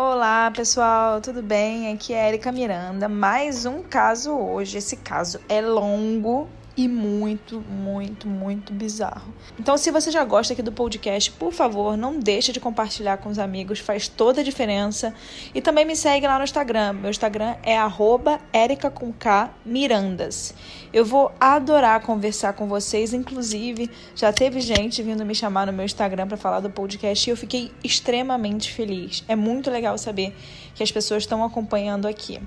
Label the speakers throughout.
Speaker 1: Olá pessoal, tudo bem? Aqui é Erika Miranda. Mais um caso hoje. Esse caso é longo, e muito, muito, muito bizarro. Então, se você já gosta aqui do podcast, por favor, não deixe de compartilhar com os amigos, faz toda a diferença. E também me segue lá no Instagram. Meu Instagram é @erica_mirandas. Eu vou adorar conversar com vocês, inclusive já teve gente vindo me chamar no meu Instagram para falar do podcast e eu fiquei extremamente feliz. É muito legal saber que as pessoas estão acompanhando aqui.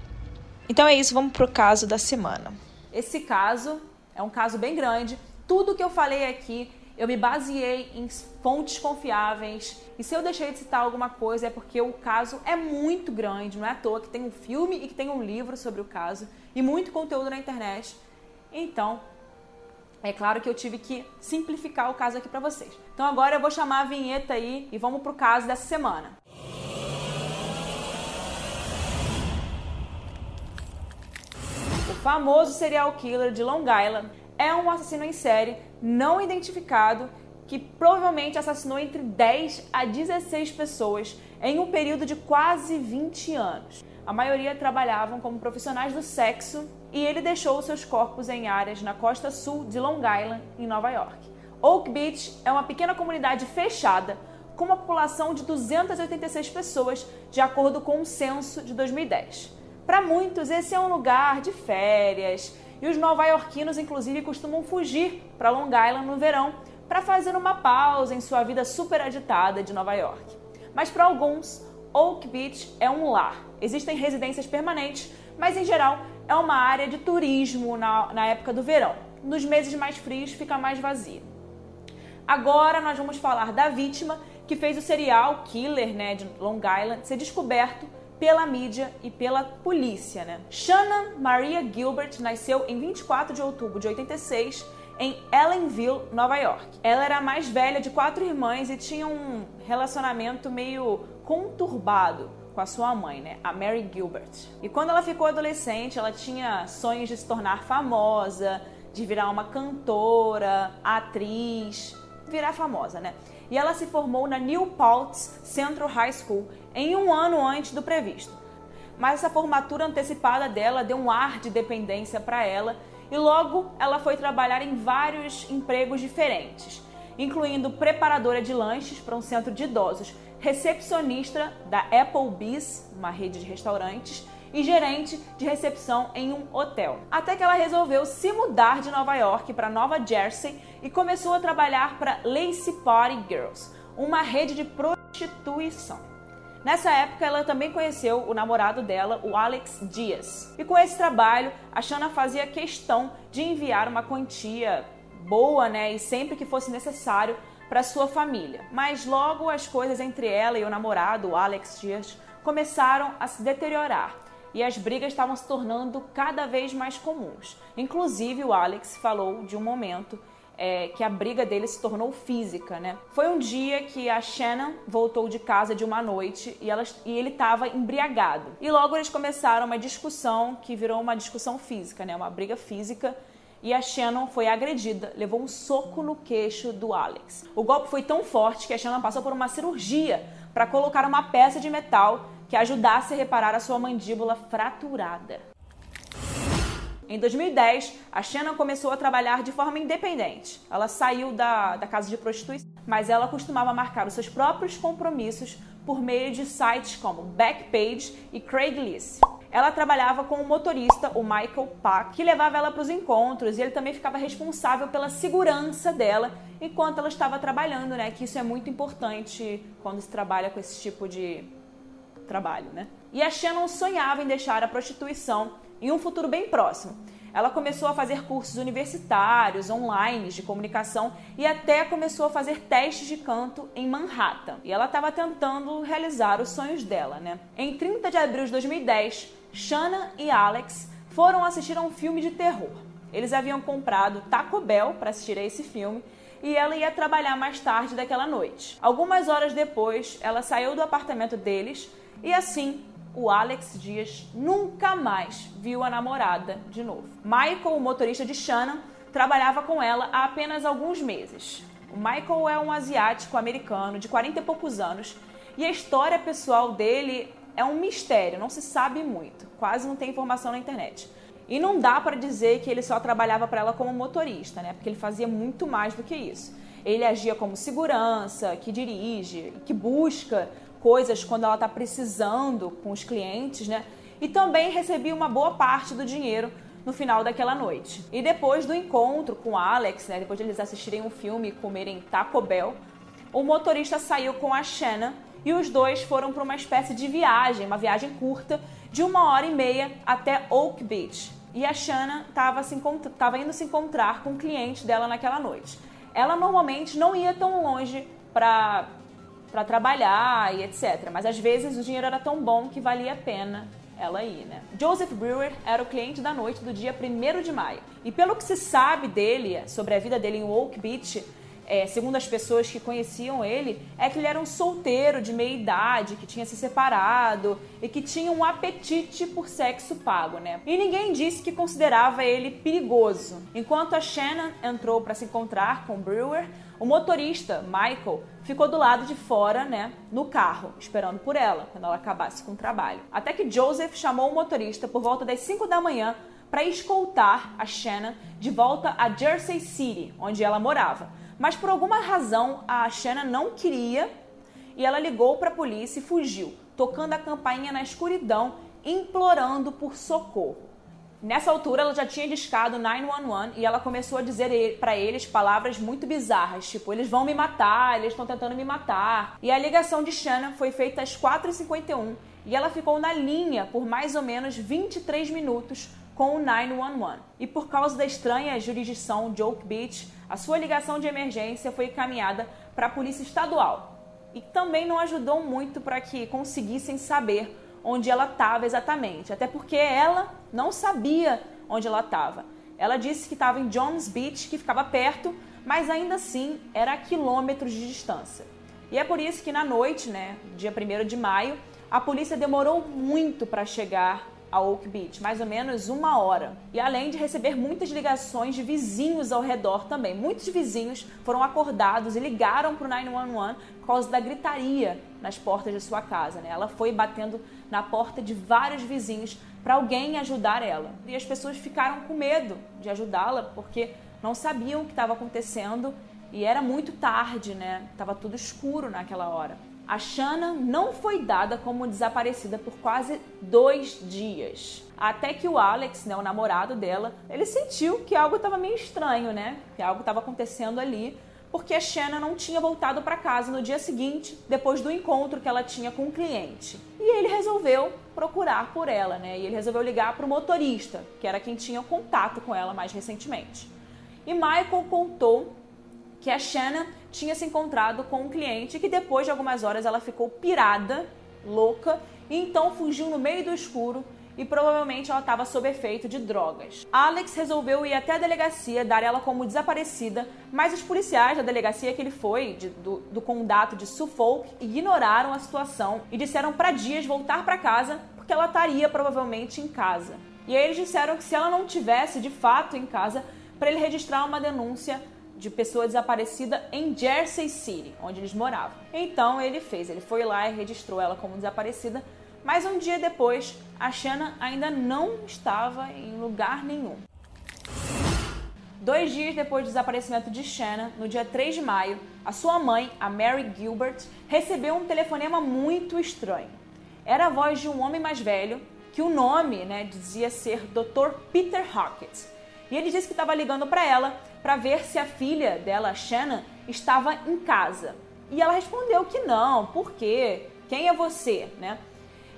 Speaker 1: Então é isso, vamos pro caso da semana.
Speaker 2: Esse caso é um caso bem grande. Tudo que eu falei aqui, eu me baseei em fontes confiáveis. E se eu deixei de citar alguma coisa é porque o caso é muito grande, não é à toa que tem um filme e que tem um livro sobre o caso e muito conteúdo na internet. Então, é claro que eu tive que simplificar o caso aqui para vocês. Então agora eu vou chamar a vinheta aí e vamos pro caso dessa semana. Famoso serial killer de Long Island é um assassino em série não identificado que provavelmente assassinou entre 10 a 16 pessoas em um período de quase 20 anos. A maioria trabalhavam como profissionais do sexo e ele deixou seus corpos em áreas na costa sul de Long Island, em Nova York. Oak Beach é uma pequena comunidade fechada com uma população de 286 pessoas, de acordo com um censo de 2010. Para muitos, esse é um lugar de férias e os nova-iorquinos, inclusive, costumam fugir para Long Island no verão para fazer uma pausa em sua vida super agitada de Nova York. Mas para alguns, Oak Beach é um lar. Existem residências permanentes, mas em geral é uma área de turismo na, na época do verão. Nos meses mais frios fica mais vazia. Agora nós vamos falar da vítima que fez o serial killer né, de Long Island ser descoberto pela mídia e pela polícia. Né? Shannon Maria Gilbert nasceu em 24 de outubro de 86 em Ellenville, Nova York. Ela era a mais velha de quatro irmãs e tinha um relacionamento meio conturbado com a sua mãe, né, a Mary Gilbert. E quando ela ficou adolescente, ela tinha sonhos de se tornar famosa, de virar uma cantora, atriz, virar famosa, né? E ela se formou na New Paltz Central High School em um ano antes do previsto. Mas essa formatura antecipada dela deu um ar de dependência para ela e logo ela foi trabalhar em vários empregos diferentes, incluindo preparadora de lanches para um centro de idosos, recepcionista da Applebee's, uma rede de restaurantes, e gerente de recepção em um hotel. Até que ela resolveu se mudar de Nova York para Nova Jersey e começou a trabalhar para Lacy Party Girls, uma rede de prostituição. Nessa época, ela também conheceu o namorado dela, o Alex Dias. E com esse trabalho, a Shana fazia questão de enviar uma quantia boa, né, e sempre que fosse necessário para sua família. Mas logo as coisas entre ela e o namorado, o Alex Dias, começaram a se deteriorar e as brigas estavam se tornando cada vez mais comuns. Inclusive, o Alex falou de um momento é, que a briga dele se tornou física, né? Foi um dia que a Shannon voltou de casa de uma noite e, ela, e ele estava embriagado. E logo eles começaram uma discussão que virou uma discussão física, né? Uma briga física e a Shannon foi agredida, levou um soco no queixo do Alex. O golpe foi tão forte que a Shannon passou por uma cirurgia para colocar uma peça de metal que ajudasse a reparar a sua mandíbula fraturada. Em 2010, a Shannon começou a trabalhar de forma independente. Ela saiu da, da casa de prostituição, mas ela costumava marcar os seus próprios compromissos por meio de sites como Backpage e Craigslist. Ela trabalhava com o motorista, o Michael Pack, que levava ela para os encontros e ele também ficava responsável pela segurança dela enquanto ela estava trabalhando, né? Que isso é muito importante quando se trabalha com esse tipo de trabalho, né? E a Shannon sonhava em deixar a prostituição em um futuro bem próximo. Ela começou a fazer cursos universitários, online, de comunicação e até começou a fazer testes de canto em Manhattan. E ela estava tentando realizar os sonhos dela, né? Em 30 de abril de 2010, Shanna e Alex foram assistir a um filme de terror. Eles haviam comprado Taco Bell para assistir a esse filme e ela ia trabalhar mais tarde daquela noite. Algumas horas depois, ela saiu do apartamento deles e assim o Alex Dias nunca mais viu a namorada de novo. Michael, o motorista de Shannon, trabalhava com ela há apenas alguns meses. O Michael é um asiático americano de 40 e poucos anos e a história pessoal dele é um mistério, não se sabe muito, quase não tem informação na internet. E não dá para dizer que ele só trabalhava para ela como motorista, né? Porque ele fazia muito mais do que isso. Ele agia como segurança, que dirige, que busca coisas quando ela está precisando com os clientes, né? E também recebia uma boa parte do dinheiro no final daquela noite. E depois do encontro com Alex, né, depois de eles assistirem um filme e comerem Taco Bell, o motorista saiu com a Shanna e os dois foram para uma espécie de viagem, uma viagem curta de uma hora e meia até Oak Beach. E a Shanna estava indo se encontrar com o cliente dela naquela noite. Ela normalmente não ia tão longe para para trabalhar e etc. Mas às vezes o dinheiro era tão bom que valia a pena ela ir, né? Joseph Brewer era o cliente da noite do dia 1 de maio. E pelo que se sabe dele, sobre a vida dele em Oak Beach, é, segundo as pessoas que conheciam ele, é que ele era um solteiro de meia idade, que tinha se separado e que tinha um apetite por sexo pago, né? E ninguém disse que considerava ele perigoso. Enquanto a Shannon entrou para se encontrar com Brewer, o motorista, Michael, ficou do lado de fora, né, no carro, esperando por ela, quando ela acabasse com o trabalho. Até que Joseph chamou o motorista por volta das 5 da manhã para escoltar a Shannon de volta a Jersey City, onde ela morava. Mas por alguma razão a Shanna não queria e ela ligou para a polícia e fugiu, tocando a campainha na escuridão, implorando por socorro. Nessa altura ela já tinha discado 911 e ela começou a dizer para eles palavras muito bizarras, tipo, eles vão me matar, eles estão tentando me matar. E a ligação de Shanna foi feita às 4h51 e ela ficou na linha por mais ou menos 23 minutos com o 911. E por causa da estranha jurisdição de Oak Beach, a sua ligação de emergência foi encaminhada para a polícia estadual. E também não ajudou muito para que conseguissem saber onde ela estava exatamente, até porque ela não sabia onde ela estava. Ela disse que estava em Jones Beach, que ficava perto, mas ainda assim era a quilômetros de distância. E é por isso que na noite, né, dia 1 de maio, a polícia demorou muito para chegar a Oak Beach, mais ou menos uma hora. E além de receber muitas ligações de vizinhos ao redor também. Muitos vizinhos foram acordados e ligaram para o 911 por causa da gritaria nas portas de sua casa. Né? Ela foi batendo na porta de vários vizinhos para alguém ajudar ela. E as pessoas ficaram com medo de ajudá-la porque não sabiam o que estava acontecendo e era muito tarde, né? Tava tudo escuro naquela hora. A Shanna não foi dada como desaparecida por quase dois dias. Até que o Alex, né, o namorado dela, ele sentiu que algo estava meio estranho, né? Que algo estava acontecendo ali, porque a Shanna não tinha voltado para casa no dia seguinte, depois do encontro que ela tinha com o cliente. E ele resolveu procurar por ela, né? E ele resolveu ligar para o motorista, que era quem tinha contato com ela mais recentemente. E Michael contou que a Shanna tinha se encontrado com um cliente que depois de algumas horas ela ficou pirada, louca, e então fugiu no meio do escuro e provavelmente ela estava sob efeito de drogas. Alex resolveu ir até a delegacia, dar ela como desaparecida, mas os policiais da delegacia que ele foi, de, do, do condado de Suffolk, ignoraram a situação e disseram para Dias voltar para casa porque ela estaria provavelmente em casa. E aí eles disseram que se ela não tivesse de fato em casa, para ele registrar uma denúncia de pessoa desaparecida em Jersey City, onde eles moravam. Então ele fez, ele foi lá e registrou ela como desaparecida, mas um dia depois a Shanna ainda não estava em lugar nenhum. Dois dias depois do desaparecimento de Shanna, no dia 3 de maio, a sua mãe, a Mary Gilbert, recebeu um telefonema muito estranho. Era a voz de um homem mais velho, que o nome né, dizia ser Dr. Peter Hackett. E ele disse que estava ligando para ela para ver se a filha dela, Shannon, estava em casa. E ela respondeu que não, por quê? Quem é você, né?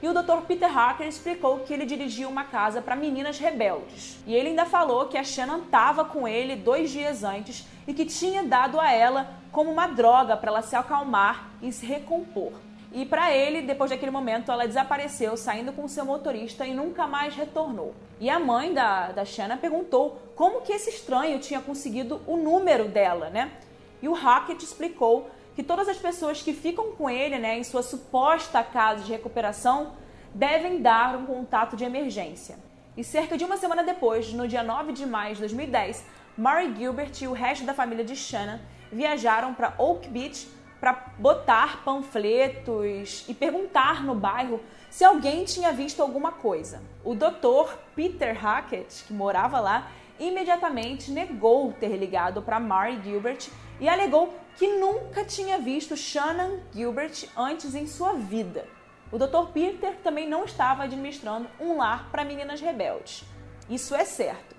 Speaker 2: E o Dr. Peter Hacker explicou que ele dirigia uma casa para meninas rebeldes. E ele ainda falou que a Shannon estava com ele dois dias antes e que tinha dado a ela como uma droga para ela se acalmar e se recompor. E para ele, depois daquele momento, ela desapareceu, saindo com seu motorista e nunca mais retornou. E a mãe da, da Shanna perguntou como que esse estranho tinha conseguido o número dela, né? E o Hackett explicou que todas as pessoas que ficam com ele, né, em sua suposta casa de recuperação, devem dar um contato de emergência. E cerca de uma semana depois, no dia 9 de maio de 2010, Mary Gilbert e o resto da família de Shanna viajaram para Oak Beach para botar panfletos e perguntar no bairro se alguém tinha visto alguma coisa. O doutor Peter Hackett, que morava lá, imediatamente negou ter ligado para Mary Gilbert e alegou que nunca tinha visto Shannon Gilbert antes em sua vida. O Dr. Peter também não estava administrando um lar para meninas rebeldes. Isso é certo.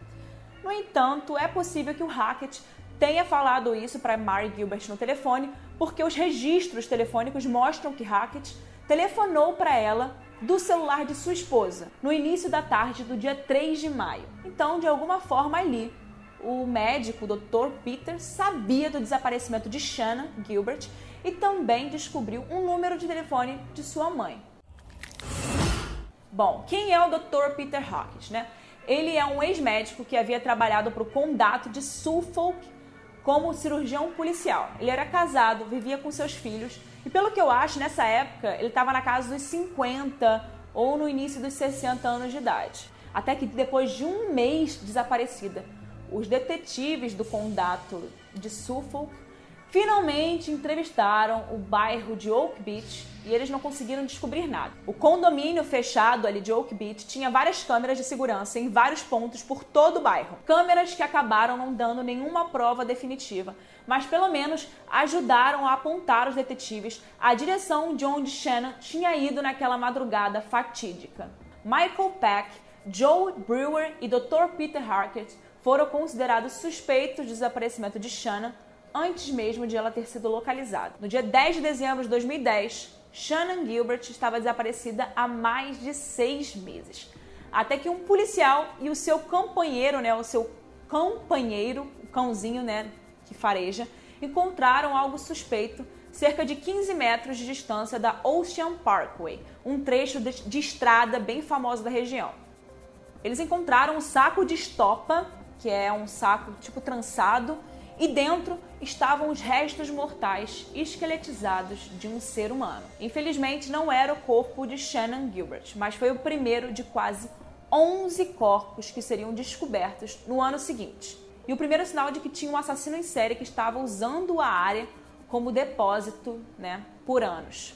Speaker 2: No entanto, é possível que o Hackett tenha falado isso para Mary Gilbert no telefone, porque os registros telefônicos mostram que Hackett telefonou para ela do celular de sua esposa no início da tarde do dia 3 de maio. Então, de alguma forma ali, o médico, o Dr. Peter, sabia do desaparecimento de Shanna Gilbert e também descobriu um número de telefone de sua mãe. Bom, quem é o Dr. Peter Hawkins, né? Ele é um ex-médico que havia trabalhado para o condado de Suffolk como cirurgião policial. Ele era casado, vivia com seus filhos e, pelo que eu acho, nessa época ele estava na casa dos 50 ou no início dos 60 anos de idade. Até que depois de um mês desaparecida, os detetives do condado de Suffolk finalmente entrevistaram o bairro de Oak Beach e eles não conseguiram descobrir nada. O condomínio fechado ali de Oak Beach tinha várias câmeras de segurança em vários pontos por todo o bairro. Câmeras que acabaram não dando nenhuma prova definitiva, mas pelo menos ajudaram a apontar os detetives a direção de onde Shannon tinha ido naquela madrugada fatídica. Michael Peck, Joe Brewer e Dr. Peter Harkett foram considerados suspeitos do desaparecimento de Shannon antes mesmo de ela ter sido localizada. No dia 10 de dezembro de 2010, Shannon Gilbert estava desaparecida há mais de seis meses. Até que um policial e o seu companheiro, né, o seu companheiro, o cãozinho, né, que fareja, encontraram algo suspeito cerca de 15 metros de distância da Ocean Parkway, um trecho de, estrada bem famoso da região. Eles encontraram um saco de estopa, que é um saco tipo trançado, e dentro estavam os restos mortais esqueletizados de um ser humano. Infelizmente, não era o corpo de Shannon Gilbert, mas foi o primeiro de quase 11 corpos que seriam descobertos no ano seguinte. E o primeiro sinal de que tinha um assassino em série que estava usando a área como depósito né, por anos.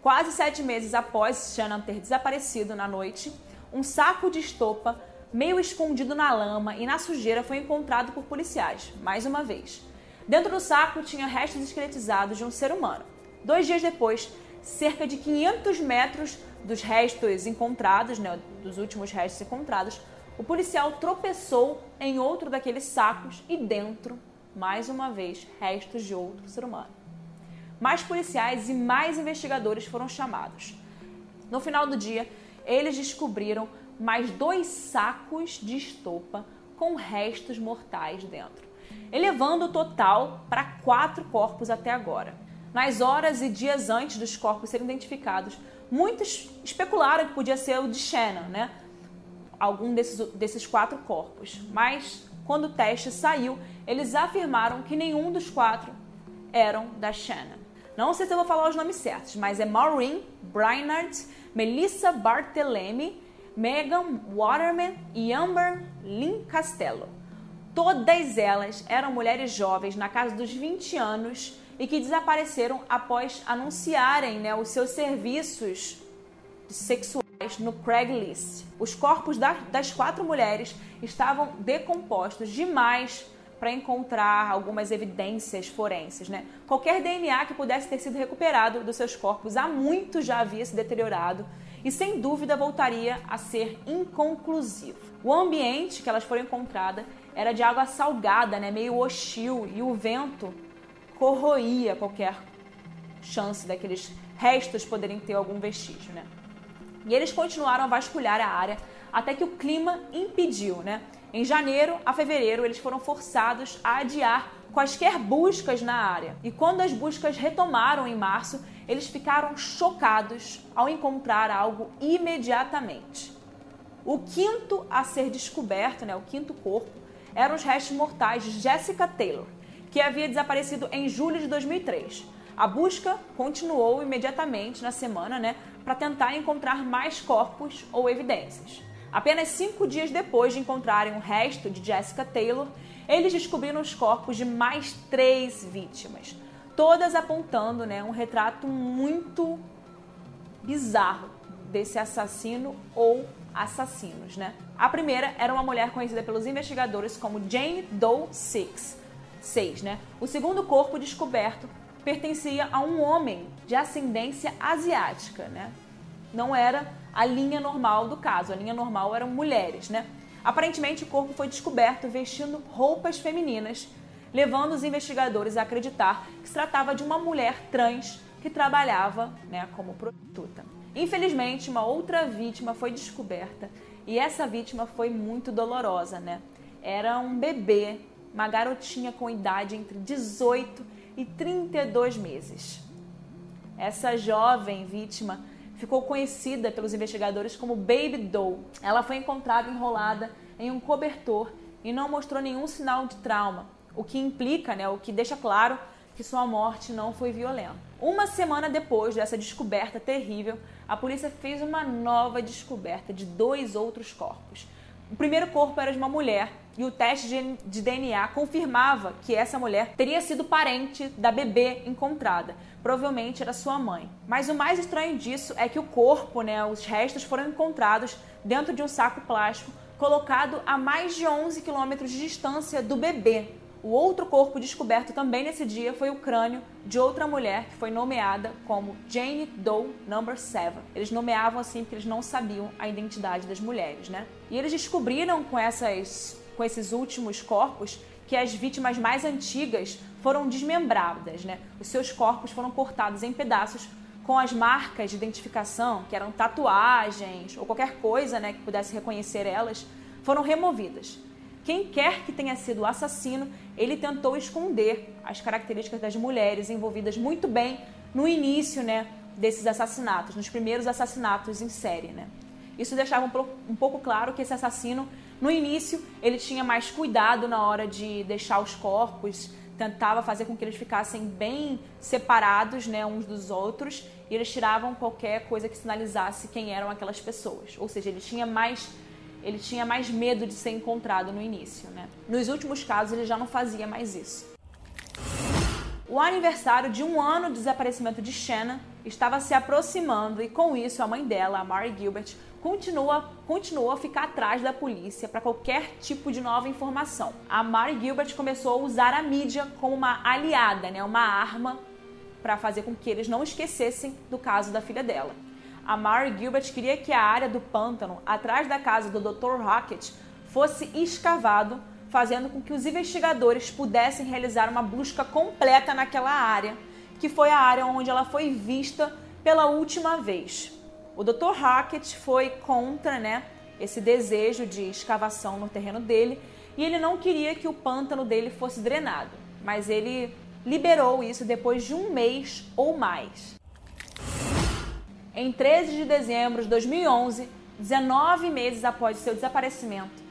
Speaker 2: Quase sete meses após Shannon ter desaparecido na noite, um saco de estopa meio escondido na lama e na sujeira, foi encontrado por policiais, mais uma vez. Dentro do saco tinha restos esqueletizados de um ser humano. Dois dias depois, cerca de 500 metros dos restos encontrados, né, dos últimos restos encontrados, o policial tropeçou em outro daqueles sacos e dentro, mais uma vez, restos de outro ser humano. Mais policiais e mais investigadores foram chamados. No final do dia, eles descobriram mais dois sacos de estopa com restos mortais dentro, elevando o total para quatro corpos até agora. Nas horas e dias antes dos corpos serem identificados, muitos especularam que podia ser o de Shannon, né? Algum desses, desses quatro corpos. Mas quando o teste saiu, eles afirmaram que nenhum dos quatro eram da Shannon. Não sei se eu vou falar os nomes certos, mas é Maureen Brainard, Melissa Barthelemy Megan Waterman e Amber Lynn Castello. Todas elas eram mulheres jovens na casa dos 20 anos e que desapareceram após anunciarem né, os seus serviços sexuais no Craigslist. Os corpos das quatro mulheres estavam decompostos demais para encontrar algumas evidências forenses. Né? Qualquer DNA que pudesse ter sido recuperado dos seus corpos há muito já havia se deteriorado e sem dúvida voltaria a ser inconclusivo. O ambiente que elas foram encontradas era de água salgada, né, meio hostil, e o vento corroía qualquer chance daqueles restos poderem ter algum vestígio. Né? E eles continuaram a vasculhar a área até que o clima impediu. Né? Em janeiro a fevereiro, eles foram forçados a adiar quaisquer buscas na área. E quando as buscas retomaram em março, eles ficaram chocados ao encontrar algo imediatamente. O quinto a ser descoberto, né, o quinto corpo, eram os restos mortais de Jessica Taylor, que havia desaparecido em julho de 2003. A busca continuou imediatamente na semana, né, para tentar encontrar mais corpos ou evidências. Apenas cinco dias depois de encontrarem o resto de Jessica Taylor, eles descobriram os corpos de mais três vítimas. Todas apontando né, um retrato muito bizarro desse assassino ou assassinos. Né? A primeira era uma mulher conhecida pelos investigadores como Jane Doe Six. 6, né? O segundo corpo descoberto pertencia a um homem de ascendência asiática, né? Não era a linha normal do caso, a linha normal eram mulheres, né? Aparentemente, o corpo foi descoberto vestindo roupas femininas, levando os investigadores a acreditar que se tratava de uma mulher trans que trabalhava né, como prostituta. Infelizmente, uma outra vítima foi descoberta e essa vítima foi muito dolorosa, né? Era um bebê, uma garotinha com idade entre 18 e 32 meses. Essa jovem vítima ficou conhecida pelos investigadores como Baby Doll. Ela foi encontrada enrolada em um cobertor e não mostrou nenhum sinal de trauma, o que implica, né, o que deixa claro que sua morte não foi violenta. Uma semana depois dessa descoberta terrível, a polícia fez uma nova descoberta de dois outros corpos. O primeiro corpo era de uma mulher e o teste de DNA confirmava que essa mulher teria sido parente da bebê encontrada. Provavelmente era sua mãe. Mas o mais estranho disso é que o corpo, né, os restos foram encontrados dentro de um saco plástico colocado a mais de 11 quilômetros de distância do bebê. O outro corpo descoberto também nesse dia foi o crânio de outra mulher que foi nomeada como Jane Doe Number 7. Eles nomeavam assim porque eles não sabiam a identidade das mulheres, né? E eles descobriram com essas com esses últimos corpos que as vítimas mais antigas foram desmembradas, né? Os seus corpos foram cortados em pedaços com as marcas de identificação, que eram tatuagens ou qualquer coisa, né, que pudesse reconhecer elas, foram removidas. Quem quer que tenha sido o assassino, ele tentou esconder as características das mulheres envolvidas muito bem no início né, desses assassinatos, nos primeiros assassinatos em série. Né? Isso deixava um, pouco claro que esse assassino, no início, ele tinha mais cuidado na hora de deixar os corpos, tentava fazer com que eles ficassem bem separados né, uns dos outros e eles tiravam qualquer coisa que sinalizasse quem eram aquelas pessoas. Ou seja, ele tinha mais ele tinha mais medo de ser encontrado no início, né? Nos últimos casos, ele já não fazia mais isso. O aniversário de um ano do desaparecimento de Shanna estava se aproximando e, com isso, a mãe dela, a Mary Gilbert, continua, continuou a ficar atrás da polícia para qualquer tipo de nova informação. A Mary Gilbert começou a usar a mídia como uma aliada, né, uma arma para fazer com que eles não esquecessem do caso da filha dela a Mary Gilbert queria que a área do pântano atrás da casa do Dr. Rocket fosse escavado, fazendo com que os investigadores pudessem realizar uma busca completa naquela área, que foi a área onde ela foi vista pela última vez. O Dr. Hackett foi contra, né, esse desejo de escavação no terreno dele e ele não queria que o pântano dele fosse drenado, mas ele liberou isso depois de um mês ou mais. Em 13 de dezembro de 2011, 19 meses após seu desaparecimento,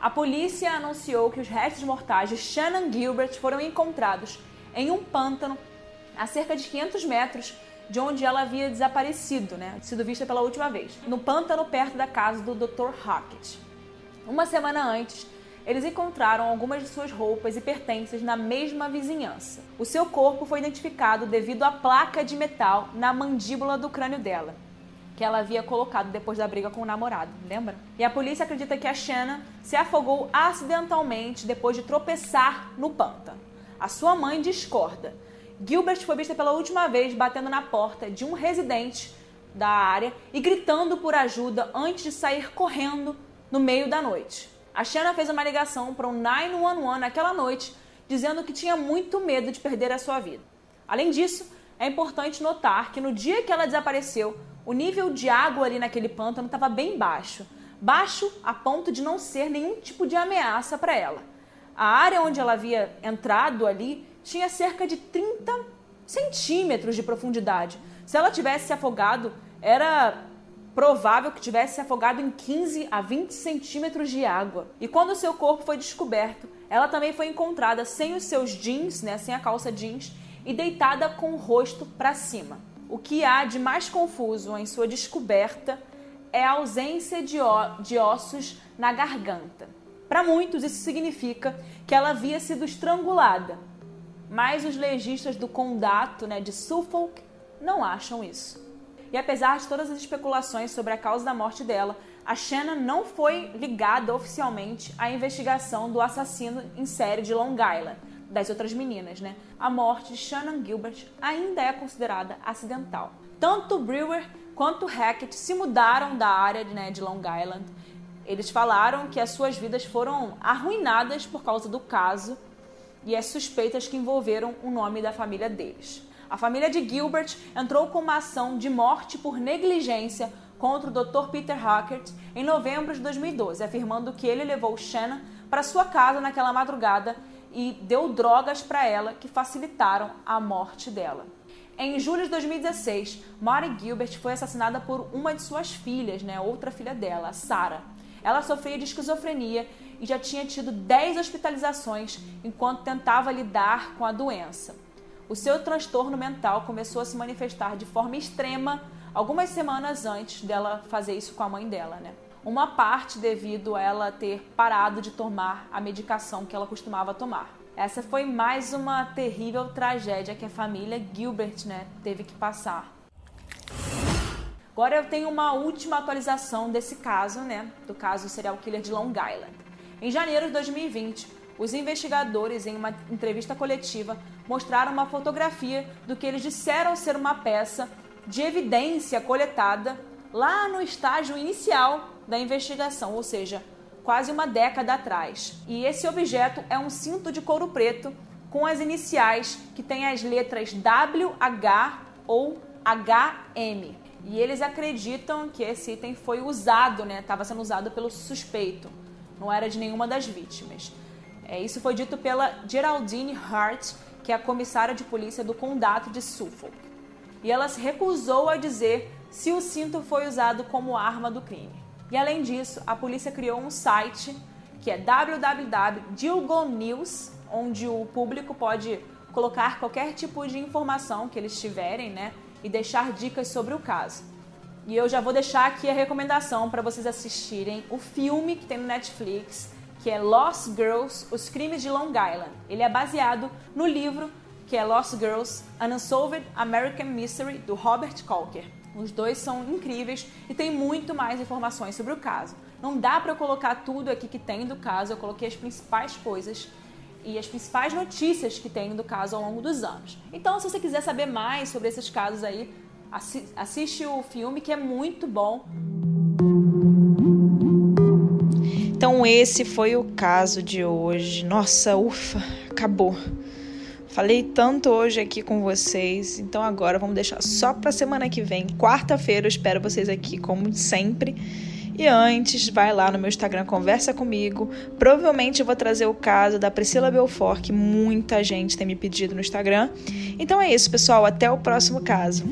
Speaker 2: a polícia anunciou que os restos mortais de Shannon Gilbert foram encontrados em um pântano a cerca de 500 metros de onde ela havia desaparecido, né, sido vista pela última vez, no pântano perto da casa do Dr. Hackett. Uma semana antes, eles encontraram algumas de suas roupas e pertences na mesma vizinhança. O seu corpo foi identificado devido à placa de metal na mandíbula do crânio dela, que ela havia colocado depois da briga com o namorado, lembra? E a polícia acredita que a Shanna se afogou acidentalmente depois de tropeçar no pântano. A sua mãe discorda. Gilbert foi vista pela última vez batendo na porta de um residente da área e gritando por ajuda antes de sair correndo no meio da noite. A Shanna fez uma ligação para o 911 naquela noite, dizendo que tinha muito medo de perder a sua vida. Além disso, é importante notar que no dia que ela desapareceu, o nível de água ali naquele pântano estava bem baixo baixo a ponto de não ser nenhum tipo de ameaça para ela. A área onde ela havia entrado ali tinha cerca de 30 centímetros de profundidade. Se ela tivesse se afogado, era provável que tivesse se afogado em 15 a 20 centímetros de água. E quando seu corpo foi descoberto, ela também foi encontrada sem os seus jeans, né, sem a calça jeans, e deitada com o rosto para cima. O que há de mais confuso em sua descoberta é a ausência de, de ossos na garganta. Para muitos, isso significa que ela havia sido estrangulada. mas os legistas do condado né, de Suffolk não acham isso. E apesar de todas as especulações sobre a causa da morte dela, a Shannon não foi ligada oficialmente à investigação do assassino em série de Long Island, das outras meninas, né? A morte de Shannon Gilbert ainda é considerada acidental. Tanto Brewer quanto Hackett se mudaram da área né, de Long Island. Eles falaram que as suas vidas foram arruinadas por causa do caso e as suspeitas que envolveram o nome da família deles. A família de Gilbert entrou com uma ação de morte por negligência contra o Dr. Peter Hackett em novembro de 2012, afirmando que ele levou Shannon para sua casa naquela madrugada e deu drogas para ela que facilitaram a morte dela. Em julho de 2016, Mary Gilbert foi assassinada por uma de suas filhas, né, outra filha dela, Sarah. Ela sofria de esquizofrenia e já tinha tido 10 hospitalizações enquanto tentava lidar com a doença. O seu transtorno mental começou a se manifestar de forma extrema algumas semanas antes dela fazer isso com a mãe dela, né? Uma parte devido a ela ter parado de tomar a medicação que ela costumava tomar. Essa foi mais uma terrível tragédia que a família Gilbert, né, teve que passar. Agora eu tenho uma última atualização desse caso, né, do caso serial killer de Long Island. Em janeiro de 2020, os investigadores, em uma entrevista coletiva, mostraram uma fotografia do que eles disseram ser uma peça de evidência coletada lá no estágio inicial da investigação, ou seja, quase uma década atrás. E esse objeto é um cinto de couro preto com as iniciais que têm as letras WH ou HM. E eles acreditam que esse item foi usado, né? Estava sendo usado pelo suspeito, não era de nenhuma das vítimas. É, isso foi dito pela Geraldine Hart, que é a comissária de polícia do condado de Suffolk. E ela se recusou a dizer se o cinto foi usado como arma do crime. E além disso, a polícia criou um site que é www.dilgonews, onde o público pode colocar qualquer tipo de informação que eles tiverem, né, e deixar dicas sobre o caso. E eu já vou deixar aqui a recomendação para vocês assistirem o filme que tem no Netflix, que é Lost Girls: Os Crimes de Long Island. Ele é baseado no livro que é Lost Girls: An Unsolved American Mystery do Robert Colker. Os dois são incríveis e tem muito mais informações sobre o caso. Não dá para colocar tudo aqui que tem do caso, eu coloquei as principais coisas e as principais notícias que tem do caso ao longo dos anos. Então, se você quiser saber mais sobre esses casos aí, assiste o filme que é muito bom.
Speaker 1: Então, esse foi o caso de hoje. Nossa, ufa, acabou. Falei tanto hoje aqui com vocês, então agora vamos deixar só para semana que vem, quarta-feira. Eu espero vocês aqui como sempre. E antes, vai lá no meu Instagram, conversa comigo. Provavelmente eu vou trazer o caso da Priscila Belfort, que muita gente tem me pedido no Instagram. Então é isso, pessoal. Até o próximo caso.